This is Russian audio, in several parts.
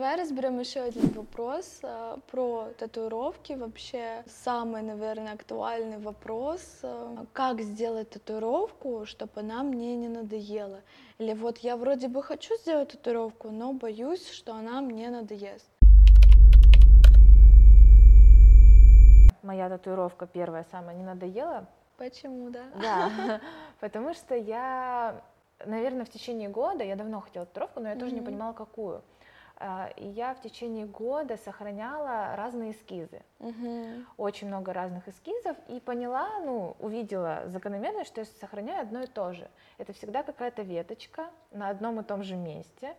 Давай разберем еще один вопрос а, про татуировки. Вообще самый, наверное, актуальный вопрос. а, Как сделать татуировку, чтобы она мне не надоела? Или вот я вроде бы хочу сделать татуировку, но боюсь, что она мне надоест. Моя татуировка первая самая не надоела. Почему, да? Да, потому что я, наверное, в течение года, я давно хотела татуировку, но я тоже не понимала, какую. А, И я в течение года сохраняла разные эскизы. Мгм. очень много разных эскизов и поняла, ну, увидела закономерность, что я сохраняю одно и то же. Это всегда какая-то веточка на одном и том же месте.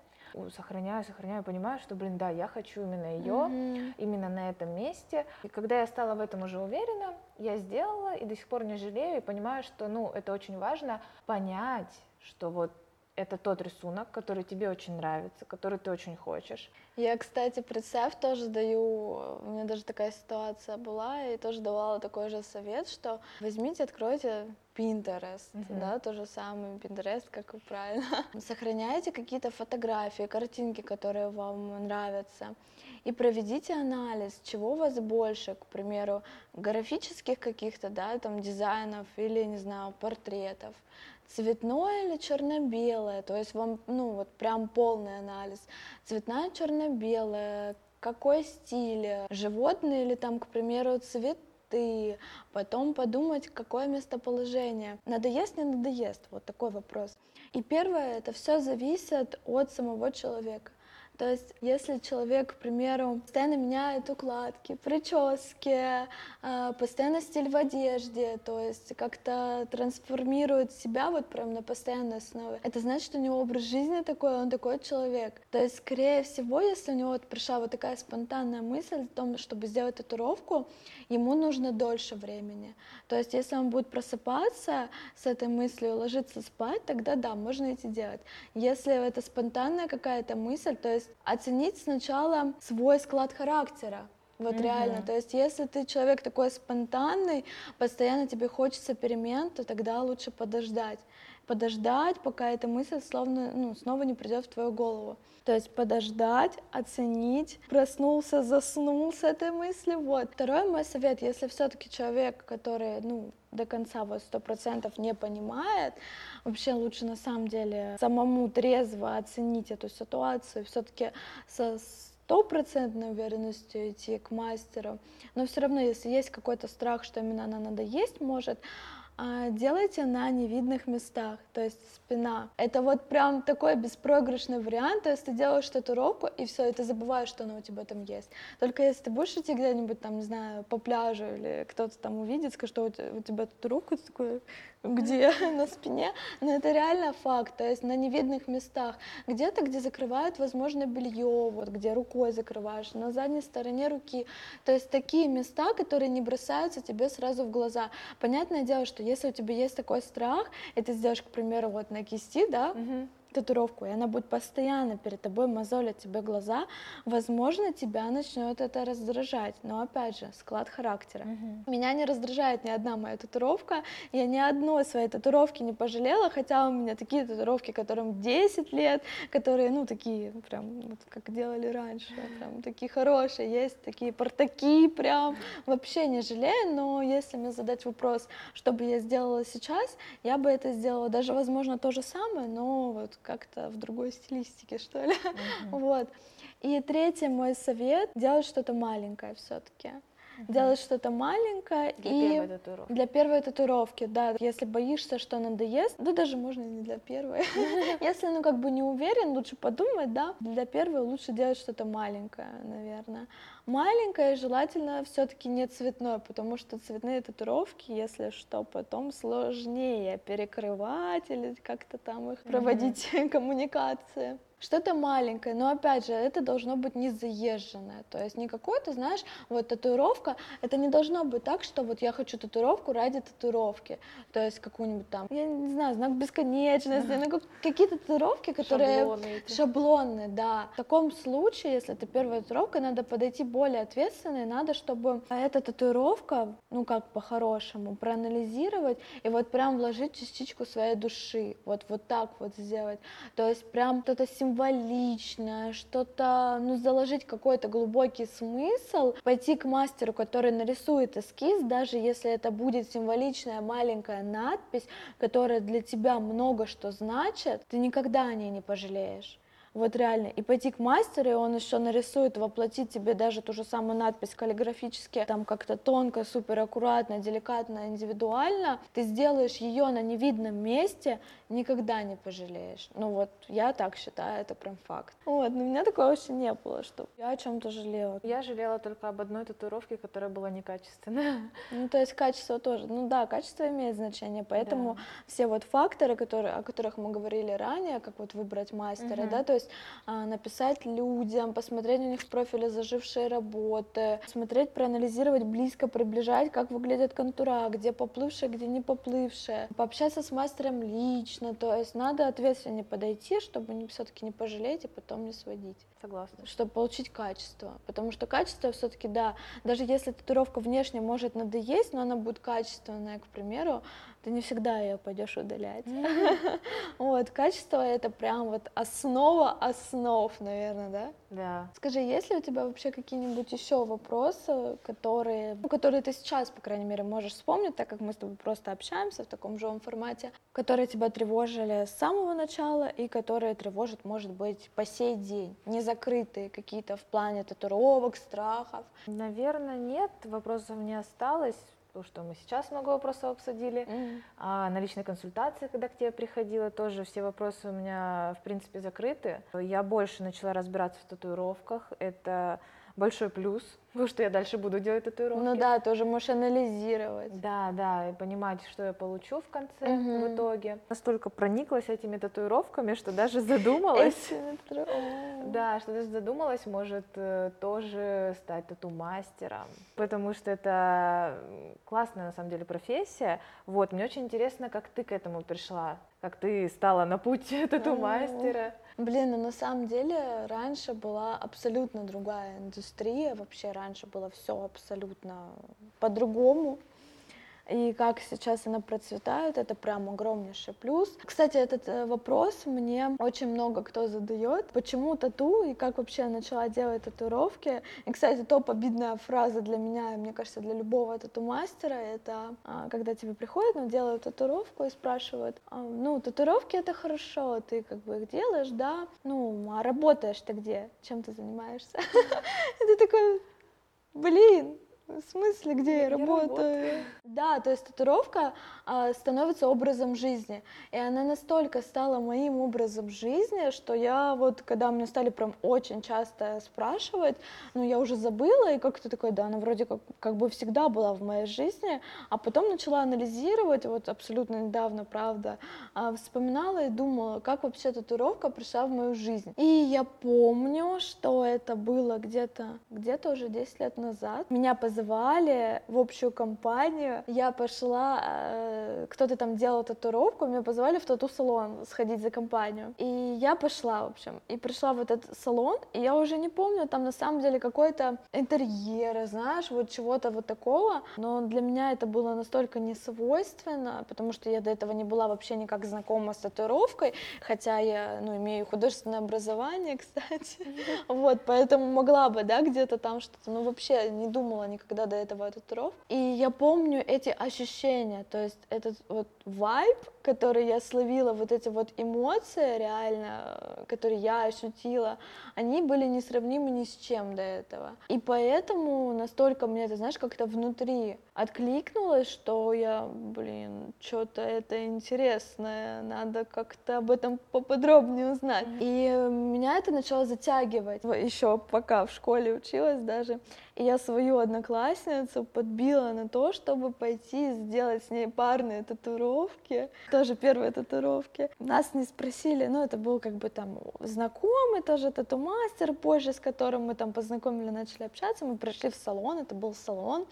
Сохраняю, сохраняю, понимаю, что, блин, да, я хочу именно ее, Мгм. именно на этом месте. И когда я стала в этом уже уверена, я сделала и до сих пор не жалею, и понимаю, что, ну, это очень важно понять, что вот это тот рисунок, который тебе очень нравится, который ты очень хочешь. Я, кстати, представь, тоже даю, у меня даже такая ситуация была, и тоже давала такой же совет, что возьмите, откройте Pinterest, Мгм. да, то же самое, Pinterest, как и правильно. Сохраняйте какие-то фотографии, картинки, которые вам нравятся, и проведите анализ, чего у вас больше, к примеру, графических каких-то, да, там, дизайнов или, не знаю, портретов, цветное или черно-белое, то есть вам, ну, вот прям полный анализ, цветная черно-белая, какой стиль, животные или там, к примеру, цветы, потом подумать, какое местоположение. Надоест, не надоест, вот такой вопрос. И первое, это все зависит от самого человека. То есть, если человек, к примеру, постоянно меняет укладки, прически, а, постоянно стиль в одежде, то есть как-то трансформирует себя вот прям на постоянной основе, это значит, что у него образ жизни такой, он такой человек. То есть, скорее всего, если у него вот пришла вот такая спонтанная мысль о том, чтобы сделать татуировку, ему нужно дольше времени. То есть, если он будет просыпаться с этой мыслью, ложиться спать, тогда да, можно идти делать. Если это спонтанная какая-то мысль, то есть оценить сначала свой склад характера. Вот Мгм. реально. То есть, если ты человек такой спонтанный, постоянно тебе хочется перемен, то тогда лучше подождать. Подождать, пока эта мысль словно, ну, снова не придет в твою голову. То есть подождать, оценить, проснулся, заснул с этой мыслью. Вот. Второй мой совет, если все-таки человек, который, ну, до конца вот сто процентов не понимает, вообще лучше на самом деле самому трезво оценить эту ситуацию, все-таки со стопроцентной уверенностью идти к мастеру. Но все равно, если есть какой-то страх, что именно она надоесть может, а, делайте на невидных местах, то есть спина. Это вот прям такой беспроигрышный вариант, то есть ты делаешь татуировку, и все, и ты забываешь, что она у тебя там есть. Только если ты будешь идти где-нибудь там, не знаю, по пляжу, или кто-то там увидит, скажет, что у тебя, у тебя татуировка, ты такой, где? На спине. Но это реально факт, то есть на невидных местах. Где-то, где закрывают, возможно, белье, вот где рукой закрываешь, на задней стороне руки. То есть такие места, которые не бросаются тебе сразу в глаза. Понятное дело, что если у тебя есть такой страх, и ты сделаешь, к примеру, вот на кисти, да, Мгм. Татуировку, и она будет постоянно перед тобой мозолить тебе глаза, возможно, тебя начнет это раздражать. Но опять же, склад характера. Мгм. Меня не раздражает ни одна моя татуировка. Я ни одной своей татуировки не пожалела, хотя у меня такие татуировки, которым 10 лет, которые, ну, такие, прям, вот как делали раньше, прям такие хорошие, есть такие портаки прям, вообще не жалею, но если мне задать вопрос, что бы я сделала сейчас, я бы это сделала даже, возможно, то же самое, но вот как-то в другой стилистике, что ли. Мгм. Вот. И третий мой совет — делать что-то маленькое все-таки. Делать что-то маленькое Для и первой татуировки. для первой татуировки, да. Если боишься, что надоест, да даже можно не для первой. Если, ну, как бы не уверен, лучше подумать, да. Для первой лучше делать что-то маленькое, наверное. Маленькое, желательно все-таки не цветное, потому что цветные татуировки, если что, потом сложнее перекрывать или как-то там их проводить коммуникации. Что-то маленькое, но опять же, это должно быть не заезженное. То есть не какое-то, знаешь, вот татуировка, это не должно быть так, что вот я хочу татуировку ради татуировки. То есть какую-нибудь там, я не знаю, знак бесконечности, ну как- какие-то татуировки, которые Шаблоны эти. шаблонные, да. В таком случае, если это первая татуировка, надо подойти более ответственно, и надо, чтобы эта татуировка, ну как по-хорошему, проанализировать и вот прям вложить частичку своей души, вот, вот так вот сделать. То есть прям что-то символичное, что-то, ну, заложить какой-то глубокий смысл, пойти к мастеру, который нарисует эскиз, даже если это будет символичная маленькая надпись, которая для тебя много что значит, ты никогда о ней не пожалеешь. Вот реально. И пойти к мастеру, и он еще нарисует, воплотит тебе даже ту же самую надпись каллиграфически, там как-то тонко, супер аккуратно, деликатно, индивидуально. Ты сделаешь ее на невидном месте, никогда не пожалеешь. Ну вот, я так считаю, это прям факт. Вот, но у меня такого вообще не было, что я о чем-то жалела. Я жалела только об одной татуировке, которая была некачественная. Ну, то есть качество тоже. Ну да, качество имеет значение, поэтому да. все вот факторы, которые, о которых мы говорили ранее, как вот выбрать мастера, угу. да, то есть а, написать людям, посмотреть у них в профиле зажившие работы, смотреть, проанализировать близко, приближать, как выглядят контура, где поплывшие, где не поплывшие, пообщаться с мастером лично, то есть надо ответственно подойти, чтобы все-таки не пожалеть и потом не сводить. Согласна. Чтобы получить качество. Потому что качество все-таки, да, даже если татуировка внешне может надоесть, но она будет качественная, к примеру, ты не всегда ее пойдешь удалять. Вот, качество это прям вот основа основ, наверное, да? Да. Скажи, есть ли у тебя вообще какие-нибудь еще вопросы, которые, ну, которые ты сейчас, по крайней мере, можешь вспомнить, так как мы с тобой просто общаемся в таком живом формате, которые тебя тревожили с самого начала и которые тревожат, может быть, по сей день, не закрытые какие-то в плане татуировок, страхов? Наверное, нет, вопросов не осталось то, что мы сейчас много вопросов обсудили, mm-hmm. а на личной консультации, когда к тебе приходила, тоже все вопросы у меня, в принципе, закрыты. Я больше начала разбираться в татуировках, это большой плюс, потому что я дальше буду делать татуировки. Ну да, тоже можешь анализировать. Да, да, и понимать, что я получу в конце, угу. в итоге. Настолько прониклась этими татуировками, что даже задумалась. Да, что даже задумалась, может э, тоже стать тату-мастером, потому что это классная на самом деле профессия. Вот, мне очень интересно, как ты к этому пришла, как ты стала на путь тату-мастера. Блин, ну на самом деле раньше была абсолютно другая индустрия, вообще раньше было все абсолютно по-другому и как сейчас она процветает, это прям огромнейший плюс. Кстати, этот э, вопрос мне очень много кто задает, почему тату и как вообще я начала делать татуировки. И, кстати, топ обидная фраза для меня, мне кажется, для любого тату-мастера, это а, когда тебе приходят, ну, делают татуировку и спрашивают, а, ну, татуировки это хорошо, ты как бы их делаешь, да, ну, а работаешь ты где, чем ты занимаешься? Это такой, блин, в смысле, где я, я работаю? работаю? Да, то есть татуировка а, становится образом жизни. И она настолько стала моим образом жизни, что я вот, когда мне стали прям очень часто спрашивать, ну, я уже забыла, и как-то такой, да, она вроде как, как бы всегда была в моей жизни, а потом начала анализировать, вот абсолютно недавно, правда, а, вспоминала и думала, как вообще татуировка пришла в мою жизнь. И я помню, что это было где-то, где-то уже 10 лет назад. Меня позвали позвали в общую компанию. Я пошла, э, кто-то там делал татуировку, меня позвали в тату-салон сходить за компанию. И я пошла, в общем, и пришла в этот салон, и я уже не помню, там на самом деле какой-то интерьер, знаешь, вот чего-то вот такого, но для меня это было настолько не свойственно, потому что я до этого не была вообще никак знакома с татуировкой, хотя я, ну, имею художественное образование, кстати, вот, поэтому могла бы, да, где-то там что-то, но вообще не думала никогда никогда до этого татуировок. И я помню эти ощущения, то есть этот вот вайб, который я словила, вот эти вот эмоции реально, которые я ощутила, они были несравнимы ни с чем до этого. И поэтому настолько мне это, знаешь, как-то внутри откликнулось, что я, блин, что-то это интересное, надо как-то об этом поподробнее узнать. И меня это начало затягивать, еще пока в школе училась даже. И я свою одноклассницу подбила на то, чтобы пойти сделать с ней парные татуировки. Тоже первые татуировки. Нас не спросили, ну это был как бы там знакомый тоже тату-мастер позже, с которым мы там познакомили, начали общаться. Мы пришли в салон, это был салон.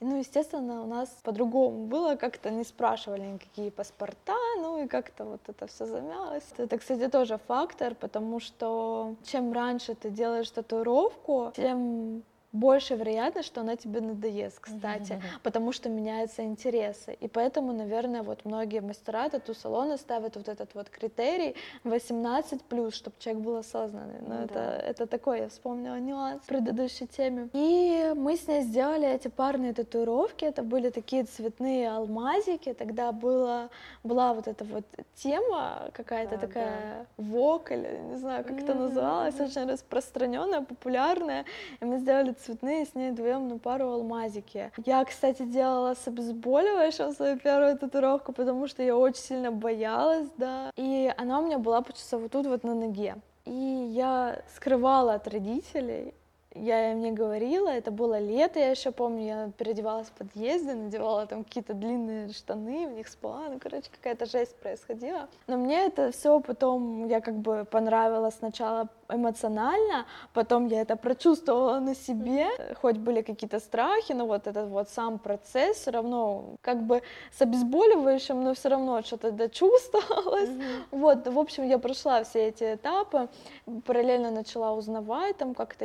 И, ну, естественно, у нас по-другому было, как-то не спрашивали никакие паспорта, ну и как-то вот это все замялось. Это, кстати, тоже фактор, потому что чем раньше ты делаешь татуировку, тем больше вероятность, что она тебе надоест, кстати, mm-hmm. потому что меняются интересы. И поэтому, наверное, вот многие мастера тату-салона ставят вот этот вот критерий 18 плюс, чтобы человек был осознанный. Но mm-hmm. это, это такой, я вспомнила нюанс в предыдущей теме. И мы с ней сделали эти парные татуировки. Это были такие цветные алмазики. Тогда было, была вот эта вот тема какая-то да, такая да. вок, или не знаю, как mm-hmm. это называлось, очень распространенная, популярная. И мы сделали цветные с ней вдвоем на пару алмазики. Я, кстати, делала с обезболивающим свою первую татуировку, потому что я очень сильно боялась, да. И она у меня была, получается, вот тут вот на ноге. И я скрывала от родителей, я им не говорила, это было лето, я еще помню, я переодевалась в подъезде, надевала там какие-то длинные штаны, в них спала, ну, короче, какая-то жесть происходила. Но мне это все потом, я как бы понравилось сначала эмоционально, потом я это прочувствовала на себе, хоть были какие-то страхи, но вот этот вот сам процесс все равно как бы с обезболивающим, но все равно что-то дочувствовалось. Mm-hmm. Вот, в общем, я прошла все эти этапы, параллельно начала узнавать, там как-то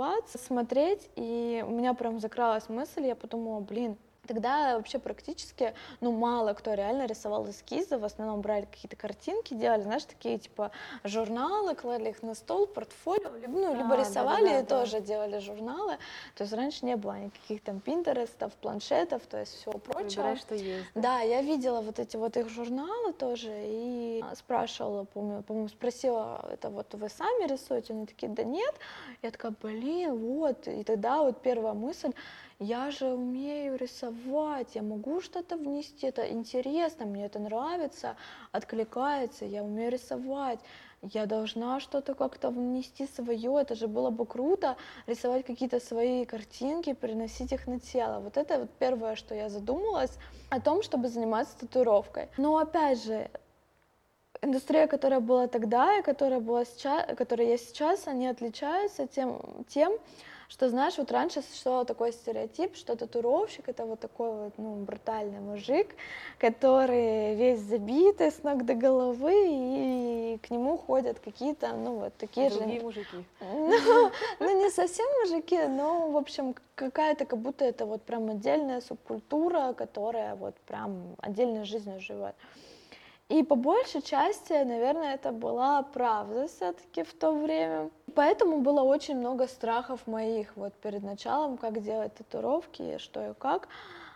интересоваться, смотреть, и у меня прям закралась мысль, я подумала, блин, Тогда вообще практически, ну, мало кто реально рисовал эскизы, в основном брали какие-то картинки, делали, знаешь, такие, типа, журналы, клали их на стол, портфолио, либо, ну, либо а, рисовали да, да, да. тоже делали журналы, то есть раньше не было никаких там пинтерестов, планшетов, то есть всего прочего. Выбирай, что есть. Да? да, я видела вот эти вот их журналы тоже и спрашивала, помню, по-моему, спросила, это вот вы сами рисуете? Они такие, да нет. Я такая, блин, вот, и тогда вот первая мысль, я же умею рисовать, я могу что-то внести, это интересно, мне это нравится, откликается, я умею рисовать, я должна что-то как-то внести свое, это же было бы круто, рисовать какие-то свои картинки, переносить их на тело. Вот это вот первое, что я задумалась о том, чтобы заниматься татуировкой. Но опять же, индустрия, которая была тогда и которая была сейчас, которая есть сейчас, они отличаются тем, тем что, знаешь, вот раньше существовал такой стереотип, что татуировщик это вот такой вот, ну, брутальный мужик, который весь забитый с ног до головы, и к нему ходят какие-то, ну, вот такие Другие же... мужики. Ну, ну, не совсем мужики, но, в общем, какая-то, как будто это вот прям отдельная субкультура, которая вот прям отдельной жизнью живет. И по большей части, наверное, это была правда все-таки в то время. Поэтому было очень много страхов моих вот перед началом, как делать татуировки, что и как,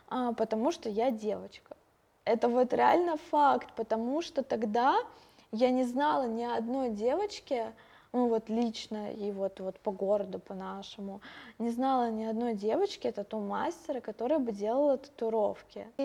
а, потому что я девочка. Это вот реально факт, потому что тогда я не знала ни одной девочки, ну вот лично и вот, вот по городу, по нашему, не знала ни одной девочки, тату-мастера, которая бы делала татуировки. И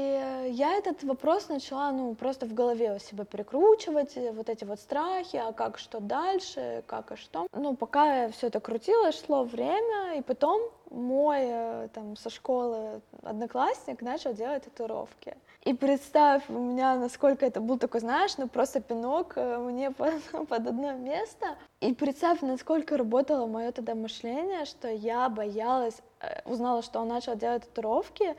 я этот вопрос начала, ну, просто в голове у себя перекручивать, вот эти вот страхи, а как, что дальше, как и что. Ну, пока все это крутилось, шло время, и потом мой э, там со школы одноклассник начал делать татуировки. И представь, у меня насколько это был такой, знаешь, ну просто пинок э, мне под, под одно место. И представь, насколько работало мое тогда мышление, что я боялась, э, узнала, что он начал делать татуировки,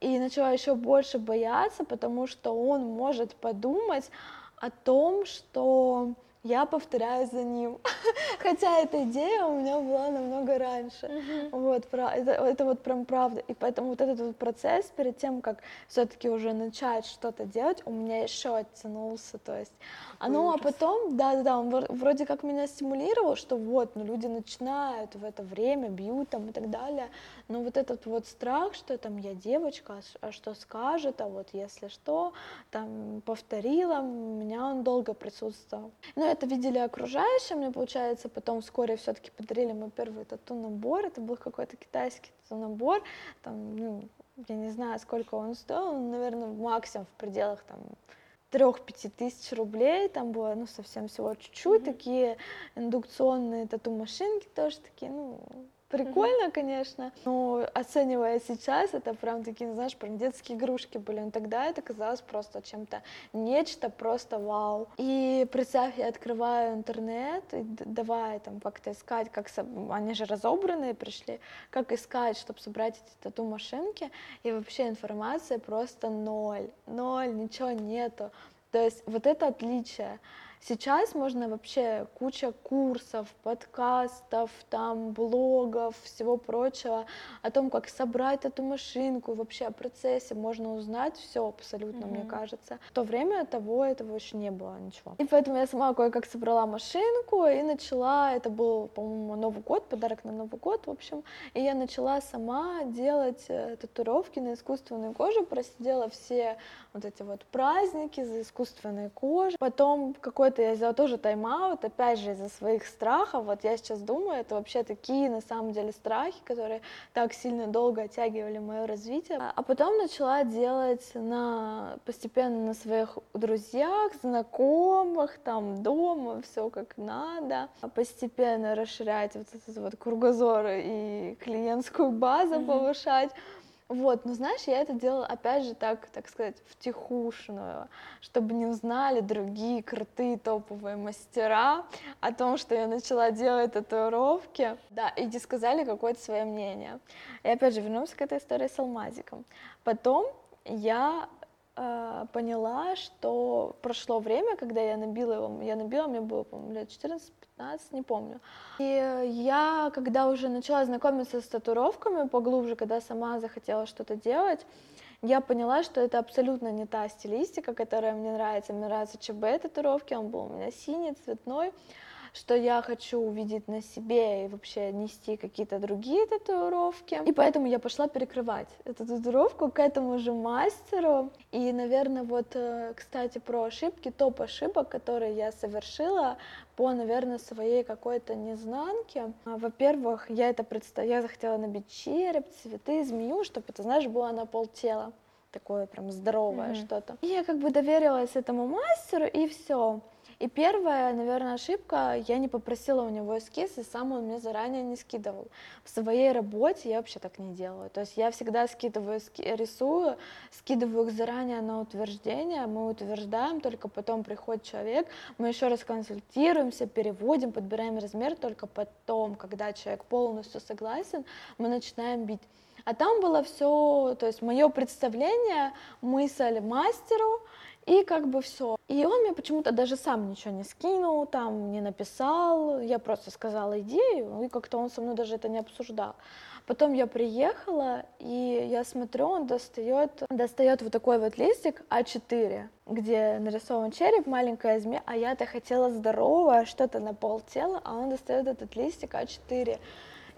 и начала еще больше бояться, потому что он может подумать о том, что я повторяю за ним. Хотя эта идея у меня была намного раньше. Uh-huh. Вот, это, это вот прям правда. И поэтому вот этот вот процесс перед тем, как все-таки уже начать что-то делать, у меня еще оттянулся. То есть, а ну а потом, да-да-да, он вроде как меня стимулировал, что вот, ну люди начинают в это время, бьют там и так далее. Но вот этот вот страх, что там я девочка, а, а что скажет, а вот если что, там повторила, у меня он долго присутствовал. Ну это видели окружающие, мне получается, потом вскоре все-таки подарили мой первый тату-набор, это был какой-то китайский тату-набор, там, ну, я не знаю, сколько он стоил, наверное, максимум в пределах там трех-пяти тысяч рублей, там было, ну, совсем всего чуть-чуть, mm-hmm. такие индукционные тату-машинки тоже такие, ну, Прикольно, mm-hmm. конечно, но оценивая сейчас, это прям такие, знаешь, прям детские игрушки были. Но тогда это казалось просто чем-то нечто просто вау. И представь, я открываю интернет, и давай там как-то искать, как со... они же разобранные пришли, как искать, чтобы собрать эти тату-машинки, и вообще информация просто ноль, ноль, ничего нету. То есть вот это отличие. Сейчас можно вообще куча курсов, подкастов, там, блогов, всего прочего о том, как собрать эту машинку, вообще о процессе можно узнать все абсолютно, mm-hmm. мне кажется. В то время того этого еще не было ничего. И поэтому я сама кое-как собрала машинку и начала, это был, по-моему, Новый год, подарок на Новый год, в общем, и я начала сама делать э, татуировки на искусственной коже, просидела все вот эти вот праздники за искусственной кожей. Потом какой-то я взяла тоже тайм-аут, опять же из-за своих страхов. Вот я сейчас думаю, это вообще такие на самом деле страхи, которые так сильно долго оттягивали мое развитие. А потом начала делать на постепенно на своих друзьях, знакомых, там дома, все как надо. Постепенно расширять вот этот вот кругозор и клиентскую базу mm-hmm. повышать. Вот, но знаешь, я это делала, опять же, так, так сказать, втихушную, чтобы не узнали другие крутые топовые мастера о том, что я начала делать татуировки, да, и не сказали какое-то свое мнение. И опять же, вернемся к этой истории с алмазиком. Потом я э, поняла, что прошло время, когда я набила его, я набила, мне было, по-моему, лет 14 15, не помню. И я, когда уже начала знакомиться с татуировками поглубже, когда сама захотела что-то делать, я поняла, что это абсолютно не та стилистика, которая мне нравится. Мне нравятся ЧБ татуировки, он был у меня синий, цветной что я хочу увидеть на себе и вообще нести какие-то другие татуировки. И поэтому я пошла перекрывать эту татуировку к этому же мастеру. И, наверное, вот, э, кстати, про ошибки, топ ошибок, которые я совершила по, наверное, своей какой-то незнанке. А, во-первых, я это представ... я захотела набить череп, цветы, змею, чтобы это, знаешь, было на полтела такое прям здоровое mm-hmm. что-то. И я как бы доверилась этому мастеру, и все. И первая, наверное, ошибка, я не попросила у него эскиз, и сам он мне заранее не скидывал. В своей работе я вообще так не делаю. То есть я всегда скидываю, рисую, скидываю их заранее на утверждение, мы утверждаем, только потом приходит человек, мы еще раз консультируемся, переводим, подбираем размер, только потом, когда человек полностью согласен, мы начинаем бить. А там было все, то есть мое представление, мысль мастеру, и как бы все. И он мне почему-то даже сам ничего не скинул, там не написал. Я просто сказала идею, и как-то он со мной даже это не обсуждал. Потом я приехала, и я смотрю, он достает, достает вот такой вот листик А4, где нарисован череп, маленькая змея, а я-то хотела здоровое, что-то на пол тела, а он достает этот листик А4.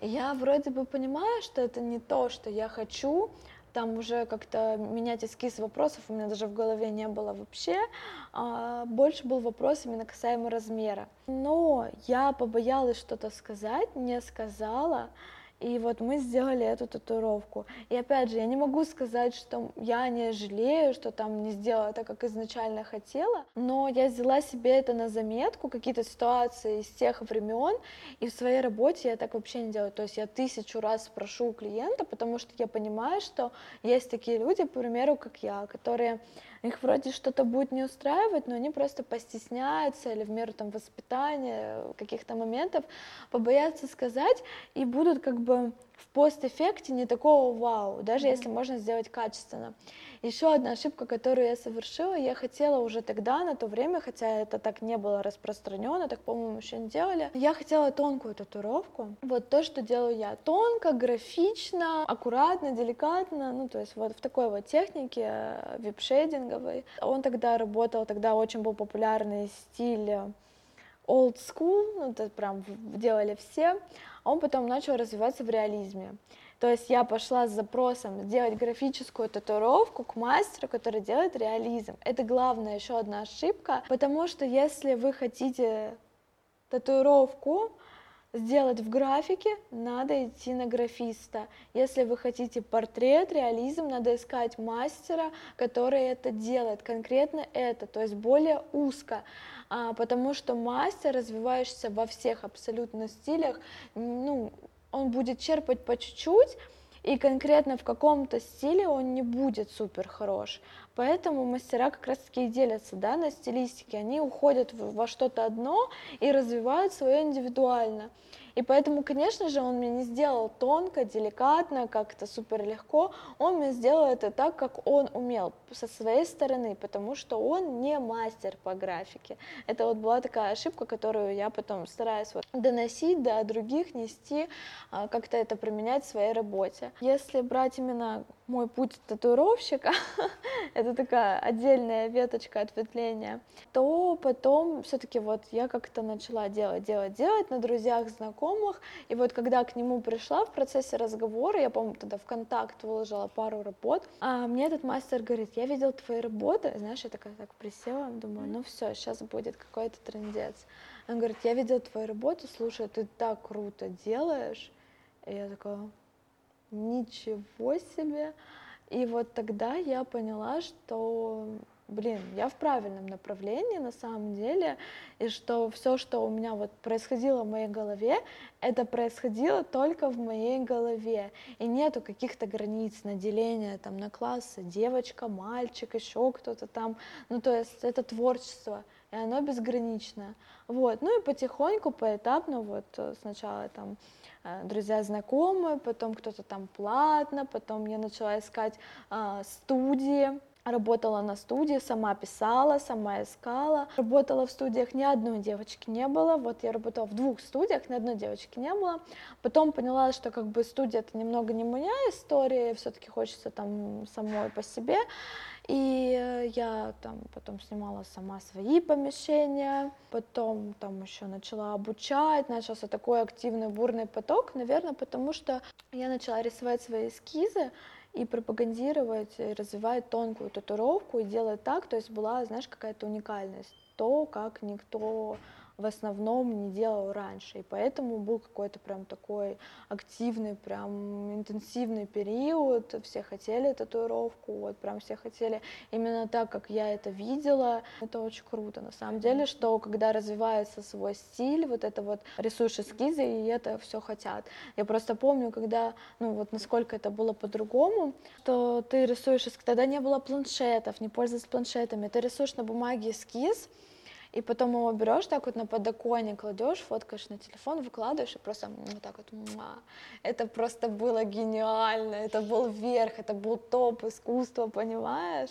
И я вроде бы понимаю, что это не то, что я хочу, там уже как-то менять эскиз вопросов у меня даже в голове не было вообще, а больше был вопрос именно касаемо размера. Но я побоялась что-то сказать, не сказала, и вот мы сделали эту татуировку. И опять же, я не могу сказать, что я не жалею, что там не сделала так, как изначально хотела, но я взяла себе это на заметку, какие-то ситуации из тех времен, и в своей работе я так вообще не делаю. То есть я тысячу раз спрошу у клиента, потому что я понимаю, что есть такие люди, к примеру, как я, которые их вроде что-то будет не устраивать, но они просто постесняются или в меру там воспитания, каких-то моментов побоятся сказать и будут как бы в постэффекте не такого вау, даже mm-hmm. если можно сделать качественно. Еще одна ошибка, которую я совершила, я хотела уже тогда, на то время, хотя это так не было распространено, так, по-моему, еще не делали, я хотела тонкую татуировку. Вот то, что делаю я. Тонко, графично, аккуратно, деликатно, ну, то есть вот в такой вот технике э, вип-шейдинговой. Он тогда работал, тогда очень был популярный стиль old school, ну, это прям делали все, он потом начал развиваться в реализме. То есть я пошла с запросом сделать графическую татуировку к мастеру, который делает реализм. Это главная еще одна ошибка, потому что если вы хотите татуировку, сделать в графике, надо идти на графиста. Если вы хотите портрет, реализм, надо искать мастера, который это делает, конкретно это, то есть более узко, а, потому что мастер, развивающийся во всех абсолютно стилях, ну, он будет черпать по чуть-чуть, и конкретно в каком-то стиле он не будет супер хорош. Поэтому мастера как раз-таки и делятся да, на стилистике. Они уходят во что-то одно и развивают свое индивидуально. И поэтому, конечно же, он мне не сделал тонко, деликатно, как-то супер легко. Он мне сделал это так, как он умел, со своей стороны, потому что он не мастер по графике. Это вот была такая ошибка, которую я потом стараюсь вот доносить до других, нести, а, как-то это применять в своей работе. Если брать именно мой путь татуировщика, это такая отдельная веточка ответвления, то потом все-таки вот я как-то начала делать, делать, делать на друзьях, знакомых, и вот когда к нему пришла в процессе разговора, я, помню, тогда в контакт выложила пару работ, а мне этот мастер говорит, я видел твои работы, знаешь, я такая так присела, думаю, ну все, сейчас будет какой-то трендец. Он говорит, я видел твою работу, слушай, ты так круто делаешь, и я такая, ничего себе. И вот тогда я поняла, что, блин, я в правильном направлении на самом деле, и что все, что у меня вот происходило в моей голове, это происходило только в моей голове, и нету каких-то границ на деление там на классы, девочка, мальчик, еще кто-то там, ну то есть это творчество, и оно безграничное, вот, ну и потихоньку, поэтапно, вот сначала там Э, друзья, знакомые, потом кто-то там платно, потом я начала искать а, студии, работала на студии, сама писала, сама искала. Работала в студиях, ни одной девочки не было. Вот я работала в двух студиях, ни одной девочки не было. Потом поняла, что как бы студия это немного не моя история, все-таки хочется там самой по себе. И э, я там потом снимала сама свои помещения, потом там еще начала обучать, начался такой активный бурный поток, наверное, потому что я начала рисовать свои эскизы и пропагандировать, и развивать тонкую татуировку и делать так, то есть была, знаешь, какая-то уникальность, то, как никто в основном не делал раньше. И поэтому был какой-то прям такой активный, прям интенсивный период. Все хотели татуировку, вот прям все хотели именно так, как я это видела. Это очень круто, на самом деле, что когда развивается свой стиль, вот это вот рисуешь эскизы, и это все хотят. Я просто помню, когда, ну вот насколько это было по-другому, то ты рисуешь, тогда не было планшетов, не пользовались планшетами, ты рисуешь на бумаге эскиз, и потом его берешь так вот на подоконник, кладешь, фоткаешь на телефон, выкладываешь и просто вот так вот. Муа. Это просто было гениально, это был верх, это был топ искусства, понимаешь?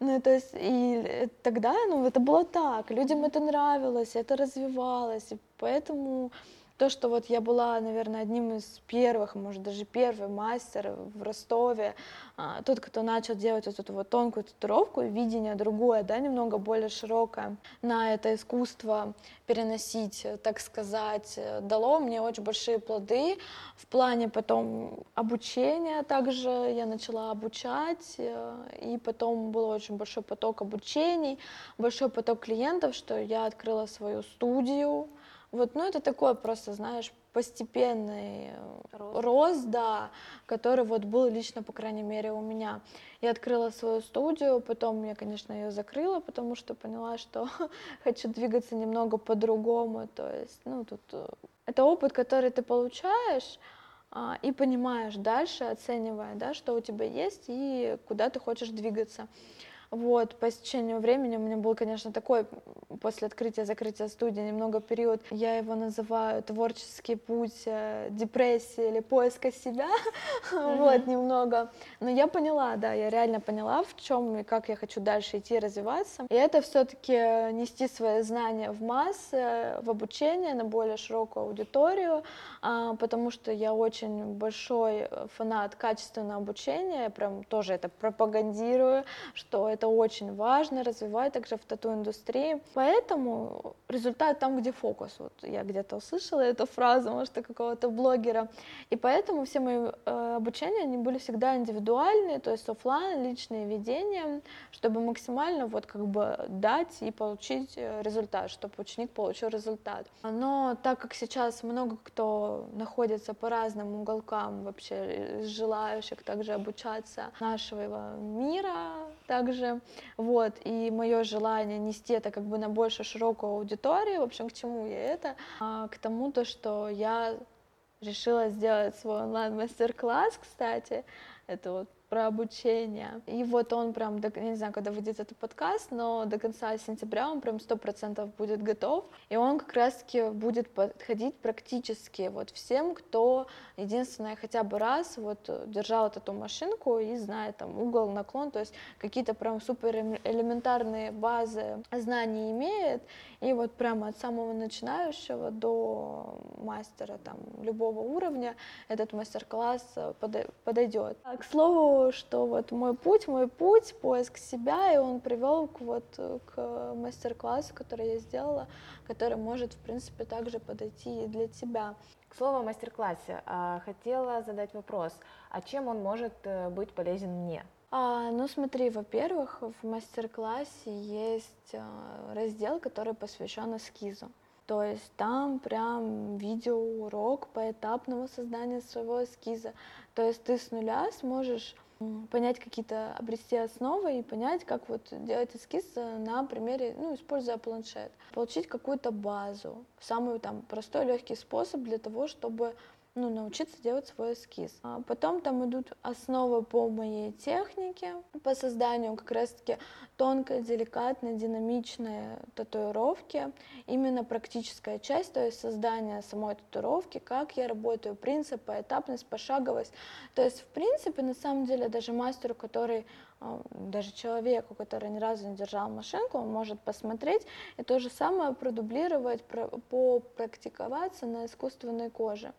Ну, то есть, и тогда, ну, это было так, людям это нравилось, это развивалось, и поэтому то, что вот я была, наверное, одним из первых, может, даже первый мастер в Ростове, а, тот, кто начал делать вот эту вот тонкую татуировку, видение другое, да, немного более широкое, на это искусство переносить, так сказать, дало мне очень большие плоды. В плане потом обучения также я начала обучать, э, и потом был очень большой поток обучений, большой поток клиентов, что я открыла свою студию, вот, ну это такой просто, знаешь, постепенный рост. рост, да, который вот был лично, по крайней мере, у меня. Я открыла свою студию, потом я, конечно, ее закрыла, потому что поняла, что хочу двигаться немного по-другому. То есть, ну, тут э, это опыт, который ты получаешь, а, и понимаешь дальше, оценивая, да, что у тебя есть и куда ты хочешь двигаться. Вот, по истечению времени у меня был, конечно, такой после открытия-закрытия студии немного период, я его называю творческий путь э, депрессии или поиска себя, mm-hmm. вот, немного. Но я поняла, да, я реально поняла, в чем и как я хочу дальше идти, развиваться. И это все-таки нести свои знания в массы, в обучение на более широкую аудиторию, а, потому что я очень большой фанат качественного обучения, я прям тоже это пропагандирую, что это очень важно развивать также в тату-индустрии. Поэтому результат там, где фокус. Вот я где-то услышала эту фразу, может, какого-то блогера. И поэтому все мои э, обучения, они были всегда индивидуальные, то есть офлайн, личные ведения, чтобы максимально вот как бы дать и получить э, результат, чтобы ученик получил результат. Но так как сейчас много кто находится по разным уголкам вообще желающих также обучаться нашего мира, также, вот, и мое желание нести это как бы на больше широкую аудиторию, в общем, к чему я это? А, к тому, то, что я решила сделать свой онлайн-мастер-класс, кстати, это вот про обучение. И вот он прям, я не знаю, когда выйдет этот подкаст, но до конца сентября он прям сто процентов будет готов. И он как раз-таки будет подходить практически вот всем, кто единственное хотя бы раз вот держал вот эту машинку и знает там угол, наклон, то есть какие-то прям супер элементарные базы знаний имеет. И вот прямо от самого начинающего до мастера там любого уровня этот мастер-класс подойдет. К слову, что вот мой путь, мой путь, поиск себя, и он привел к вот к мастер-классу, который я сделала, который может, в принципе, также подойти и для тебя. К слову о мастер-классе, а, хотела задать вопрос, а чем он может э, быть полезен мне? А, ну смотри, во-первых, в мастер-классе есть а, раздел, который посвящен эскизу. То есть там прям видеоурок поэтапного создания своего эскиза. То есть ты с нуля сможешь понять какие-то, обрести основы и понять, как вот делать эскиз на примере, ну, используя планшет. Получить какую-то базу, самый там простой, легкий способ для того, чтобы ну, научиться делать свой эскиз. А потом там идут основы по моей технике, по созданию как раз-таки тонкой, деликатной, динамичной татуировки. Именно практическая часть, то есть создание самой татуировки, как я работаю, принцип, поэтапность, пошаговость. То есть, в принципе, на самом деле, даже мастеру, который а, даже человеку, который ни разу не держал машинку, он может посмотреть и то же самое продублировать, попрактиковаться на искусственной коже.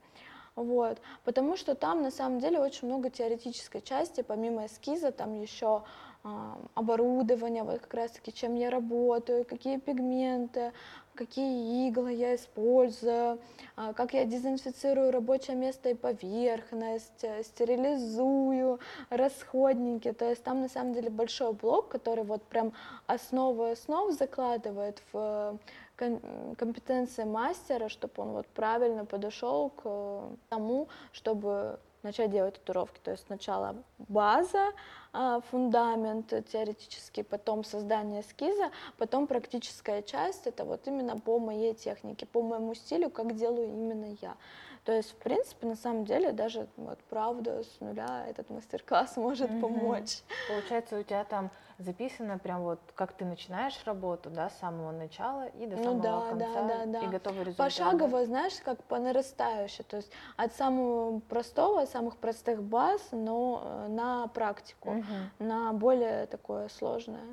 Вот, потому что там на самом деле очень много теоретической части, помимо эскиза, там еще э, оборудование, вот как раз таки, чем я работаю, какие пигменты, какие иглы я использую, э, как я дезинфицирую рабочее место и поверхность, э, стерилизую расходники, то есть там на самом деле большой блок, который вот прям основу основ закладывает в компетенции мастера, чтобы он вот правильно подошел к тому, чтобы начать делать татуировки. То есть сначала база, а, фундамент теоретический, потом создание эскиза, потом практическая часть, это вот именно по моей технике, по моему стилю, как делаю именно я. То есть, в принципе, на самом деле, даже вот правда с нуля этот мастер-класс может mm-hmm. помочь. Получается, у тебя там записано прям вот, как ты начинаешь работу, да, с самого начала и до ну, самого да, конца, да, да, да. и готовый результат. Пошагово, знаешь, как по нарастающей, то есть от самого простого, самых простых баз, но э, на практику, угу. на более такое сложное.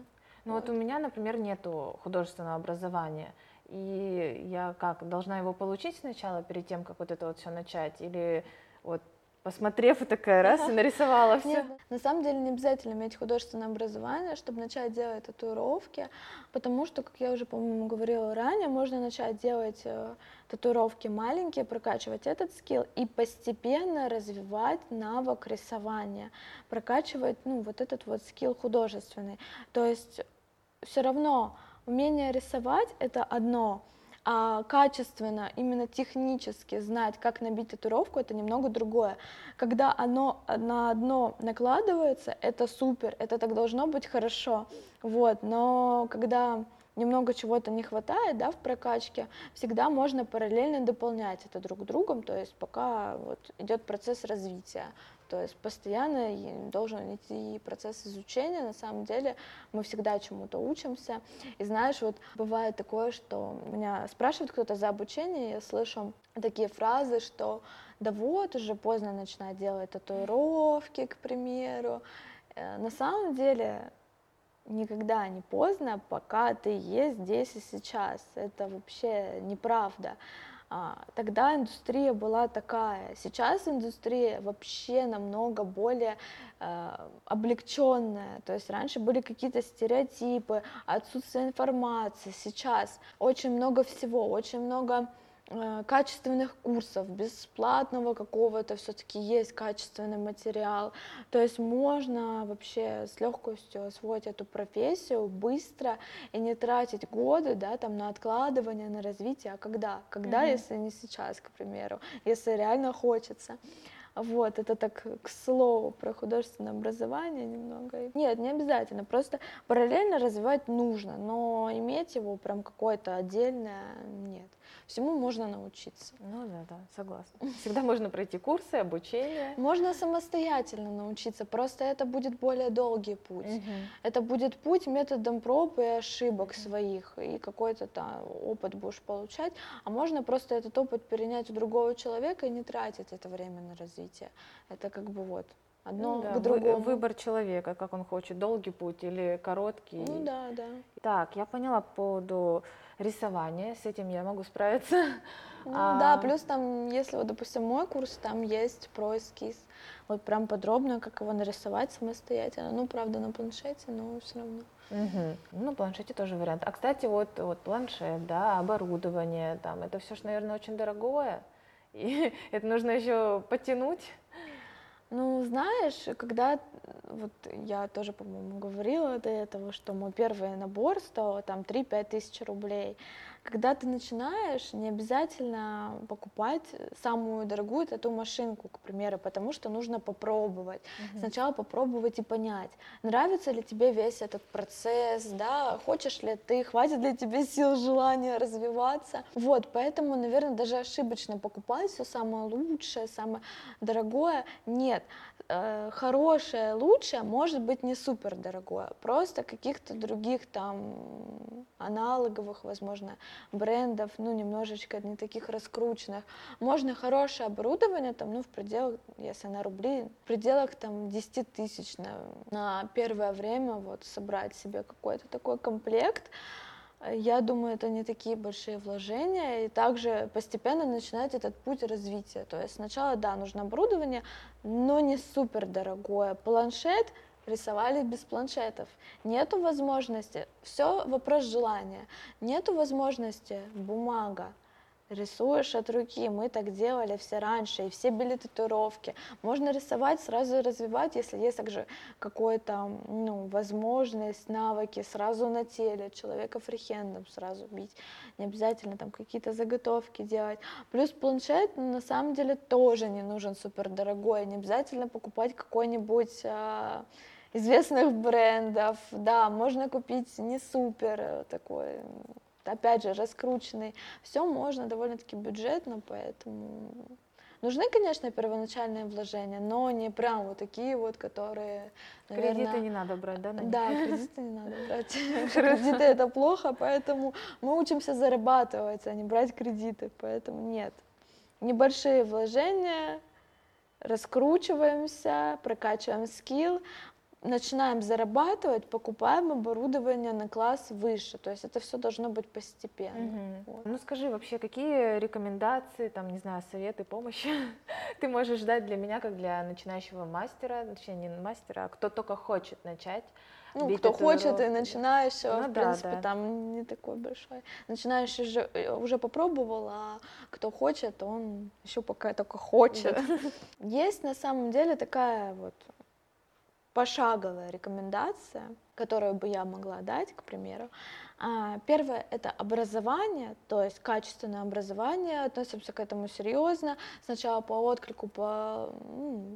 Ну вот. вот у меня, например, нету художественного образования, и я как, должна его получить сначала, перед тем, как вот это вот все начать, или вот посмотрев и такая раз и нарисовала все. Нет, на самом деле не обязательно иметь художественное образование, чтобы начать делать татуировки, потому что, как я уже, по-моему, говорила ранее, можно начать делать э, татуировки маленькие, прокачивать этот скилл и постепенно развивать навык рисования, прокачивать, ну, вот этот вот скилл художественный. То есть все равно Умение рисовать — это одно, а качественно, именно технически знать, как набить татуировку, это немного другое. Когда оно на одно накладывается, это супер, это так должно быть хорошо, вот, но когда немного чего-то не хватает, да, в прокачке, всегда можно параллельно дополнять это друг другом, то есть пока вот идет процесс развития. То есть постоянно должен идти процесс изучения. На самом деле мы всегда чему-то учимся. И знаешь, вот бывает такое, что меня спрашивает кто-то за обучение, я слышу такие фразы, что да вот, уже поздно начинать делать татуировки, к примеру. Э, на самом деле никогда не поздно, пока ты есть здесь и сейчас. Это вообще неправда. А, тогда индустрия была такая. Сейчас индустрия вообще намного более э, облегченная. То есть раньше были какие-то стереотипы, отсутствие информации. Сейчас очень много всего, очень много качественных курсов, бесплатного какого-то все-таки есть качественный материал. То есть можно вообще с легкостью освоить эту профессию быстро и не тратить годы да, там, на откладывание, на развитие. А когда? Когда, mm-hmm. если не сейчас, к примеру, если реально хочется. Вот, это так к слову про художественное образование немного. Нет, не обязательно, просто параллельно развивать нужно, но иметь его прям какое-то отдельное нет. Всему можно научиться. Ну да, да, согласна. Всегда можно пройти курсы, обучение. Можно самостоятельно научиться, просто это будет более долгий путь. Угу. Это будет путь методом проб и ошибок угу. своих, и какой-то там опыт будешь получать, а можно просто этот опыт перенять у другого человека и не тратить это время на развитие. Это как бы вот одно ну, да, к другому. Выбор человека, как он хочет, долгий путь или короткий. Ну да, да. Так, я поняла по поводу рисования, с этим я могу справиться. Ну, а... Да, плюс там, если вот, допустим, мой курс, там есть про эскиз, вот прям подробно, как его нарисовать самостоятельно. Ну, правда, на планшете, но все равно. Угу. Ну, планшете тоже вариант. А, кстати, вот, вот планшет, да, оборудование, там, это все же, наверное, очень дорогое, и это нужно еще потянуть. Ну, знаешь, когда вот я тоже, по-моему, говорила до этого, что мой первый набор стоил там 3-5 тысяч рублей, когда ты начинаешь, не обязательно покупать самую дорогую эту машинку, к примеру, потому что нужно попробовать. Угу. Сначала попробовать и понять, нравится ли тебе весь этот процесс, да, хочешь ли ты, хватит ли тебе сил, желания развиваться. Вот, поэтому, наверное, даже ошибочно покупать все самое лучшее, самое дорогое. Нет, э, хорошее, лучшее может быть не супер дорогое, просто каких-то других там аналоговых, возможно, брендов, ну, немножечко не таких раскрученных. Можно хорошее оборудование, там, ну, в пределах, если на рубли, в пределах, там, 10 тысяч на, на первое время, вот, собрать себе какой-то такой комплект, я думаю, это не такие большие вложения, и также постепенно начинать этот путь развития. То есть сначала, да, нужно оборудование, но не супер дорогое. Планшет рисовали без планшетов. Нету возможности, все вопрос желания. Нету возможности бумага, рисуешь от руки, мы так делали все раньше, и все были татуировки. Можно рисовать, сразу развивать, если есть также какая-то ну, возможность, навыки сразу на теле, человека фрихендом сразу бить, не обязательно там какие-то заготовки делать. Плюс планшет на самом деле тоже не нужен супер дорогой, не обязательно покупать какой-нибудь а, известных брендов, да, можно купить не супер э, такой, опять же, раскрученный, все можно довольно-таки бюджетно, поэтому нужны, конечно, первоначальные вложения, но не прям вот такие вот, которые, наверное... Кредиты не надо брать, да? Да, кредиты не надо брать. Кредиты это плохо, поэтому мы учимся зарабатывать, а не брать кредиты, поэтому нет. Небольшие вложения, раскручиваемся, прокачиваем скилл, начинаем зарабатывать, покупаем оборудование на класс выше. То есть это все должно быть постепенно. Угу. Вот. Ну скажи вообще, какие рекомендации, там, не знаю, советы, помощи ты можешь дать для меня, как для начинающего мастера, точнее не мастера, а кто только хочет начать? Ну, кто хочет и начинающий, ну, в да, принципе, да. там не такой большой. Начинающий же э, уже попробовал, а кто хочет, он еще пока только хочет. Есть на самом деле такая вот пошаговая рекомендация, которую бы я могла дать, к примеру. А, первое – это образование, то есть качественное образование, относимся к этому серьезно. Сначала по отклику по,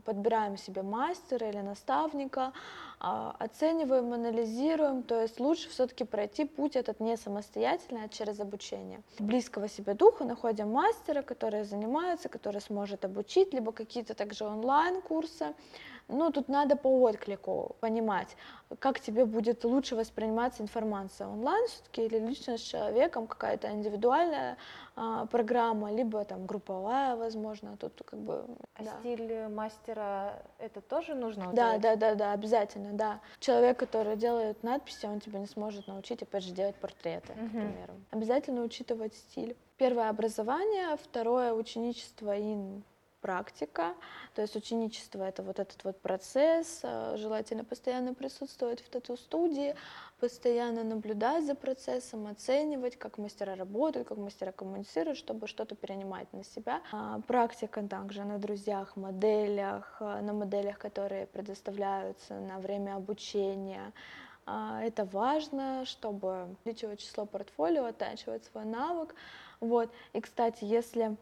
подбираем себе мастера или наставника, а, оцениваем, анализируем, то есть лучше все-таки пройти путь этот не самостоятельно, а через обучение. Близкого себе духа находим мастера, который занимается, который сможет обучить, либо какие-то также онлайн-курсы, ну, тут надо по отклику понимать, как тебе будет лучше восприниматься информация онлайн все-таки или лично с человеком, какая-то индивидуальная а, программа, либо там групповая, возможно, тут как бы... А да. стиль мастера это тоже нужно Да, да, да, да, обязательно, да. Человек, который делает надписи, он тебя не сможет научить, опять же, делать портреты, угу. к примеру. Обязательно учитывать стиль. Первое образование, второе ученичество и практика, то есть ученичество это вот этот вот процесс, э, желательно постоянно присутствовать в тату-студии, постоянно наблюдать за процессом, оценивать, как мастера работают, как мастера коммуницируют, чтобы что-то перенимать на себя. А, практика также на друзьях, моделях, э, на моделях, которые предоставляются на время обучения. А, это важно, чтобы увеличивать число портфолио, оттачивать свой навык. Вот. И, кстати, если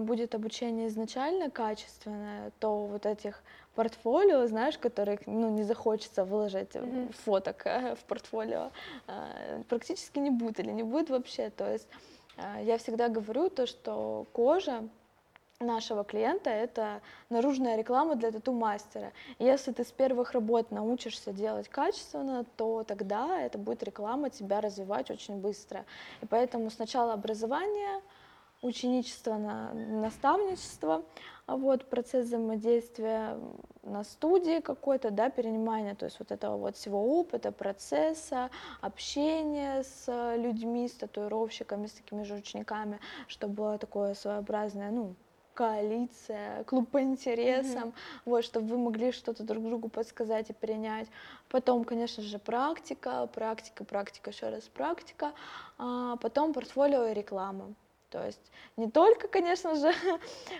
будет обучение изначально качественное, то вот этих портфолио, знаешь, которых ну, не захочется выложить mm-hmm. фоток э, в портфолио, э, практически не будет или не будет вообще. То есть э, я всегда говорю то, что кожа нашего клиента это наружная реклама для тату-мастера. Если ты с первых работ научишься делать качественно, то тогда это будет реклама тебя развивать очень быстро. И поэтому сначала образование, ученичество, на, наставничество, а вот процесс взаимодействия на студии какой-то, да, перенимание, то есть вот этого вот всего опыта, процесса, общения с людьми, с татуировщиками, с такими же учениками, чтобы было такое своеобразное, ну, коалиция, клуб по интересам, mm-hmm. вот, чтобы вы могли что-то друг другу подсказать и принять. Потом, конечно же, практика, практика, практика, еще раз практика, а потом портфолио и реклама. То есть не только, конечно же,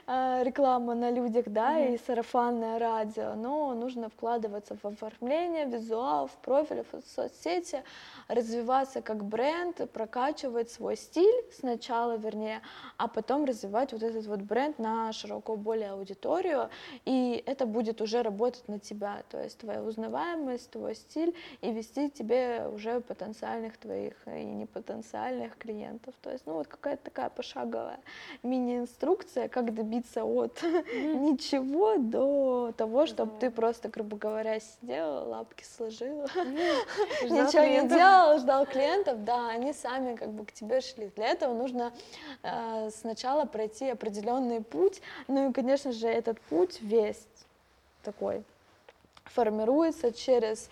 а, реклама на людях, да, mm-hmm. и сарафанное радио, но нужно вкладываться в оформление, визуал, в профиль, в соцсети, развиваться как бренд, прокачивать свой стиль сначала, вернее, а потом развивать вот этот вот бренд на широкую более аудиторию, и это будет уже работать на тебя, то есть твоя узнаваемость, твой стиль, и вести тебе уже потенциальных твоих и непотенциальных клиентов. То есть, ну, вот какая-то такая пошаговая мини-инструкция, как добиться от ничего до того, чтобы ты просто, грубо говоря, сидела, лапки сложила, ничего не делала, ждал клиентов, да, они сами как бы к тебе шли. Для этого нужно э, сначала пройти определенный путь, ну и, конечно же, этот путь весь такой формируется через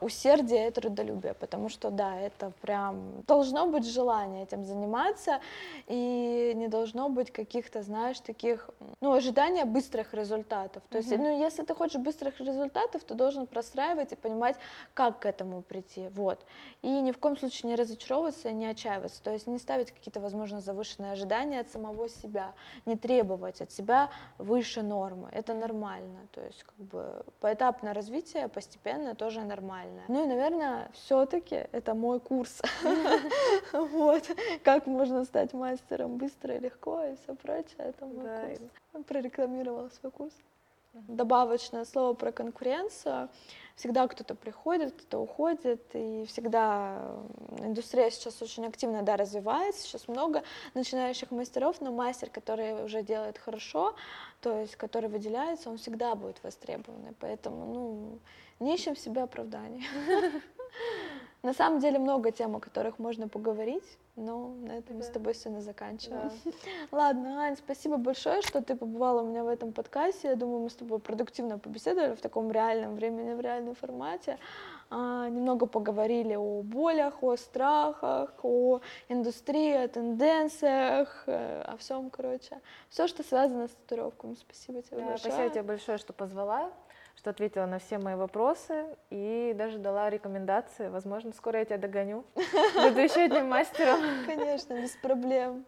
усердие и трудолюбие, потому что, да, это прям должно быть желание этим заниматься, и не должно быть каких-то, знаешь, таких, ну, ожидания быстрых результатов. То есть, mm-hmm. ну, если ты хочешь быстрых результатов, то должен простраивать и понимать, как к этому прийти, вот. И ни в коем случае не разочаровываться, не отчаиваться, то есть не ставить какие-то, возможно, завышенные ожидания от самого себя, не требовать от себя выше нормы, это нормально, то есть, как бы, поэтапно развитие постепенно тоже нормально. Ну и, наверное, все-таки это мой курс. Вот, как можно стать мастером быстро и легко и все прочее, это мой курс. Прорекламировала свой курс. Добавочное слово про конкуренцию. Всегда кто-то приходит, кто-то уходит, и всегда индустрия сейчас очень активно да, развивается, сейчас много начинающих мастеров, но мастер, который уже делает хорошо, то есть который выделяется, он всегда будет востребованный, поэтому ну, не ищем в себе оправданий. На самом деле много тем, о которых можно поговорить, но на этом мы с тобой сегодня заканчиваем. Ладно, Ань, спасибо большое, что ты побывала у меня в этом подкасте. Я думаю, мы с тобой продуктивно побеседовали в таком реальном времени, в реальном формате. А, немного поговорили о болях, о страхах, о индустрии, о тенденциях, э, о всем, короче. Все, что связано с татуировками. Спасибо тебе да, большое. Спасибо тебе большое, что позвала что ответила на все мои вопросы и даже дала рекомендации. Возможно, скоро я тебя догоню. Буду еще одним мастером. Конечно, без проблем.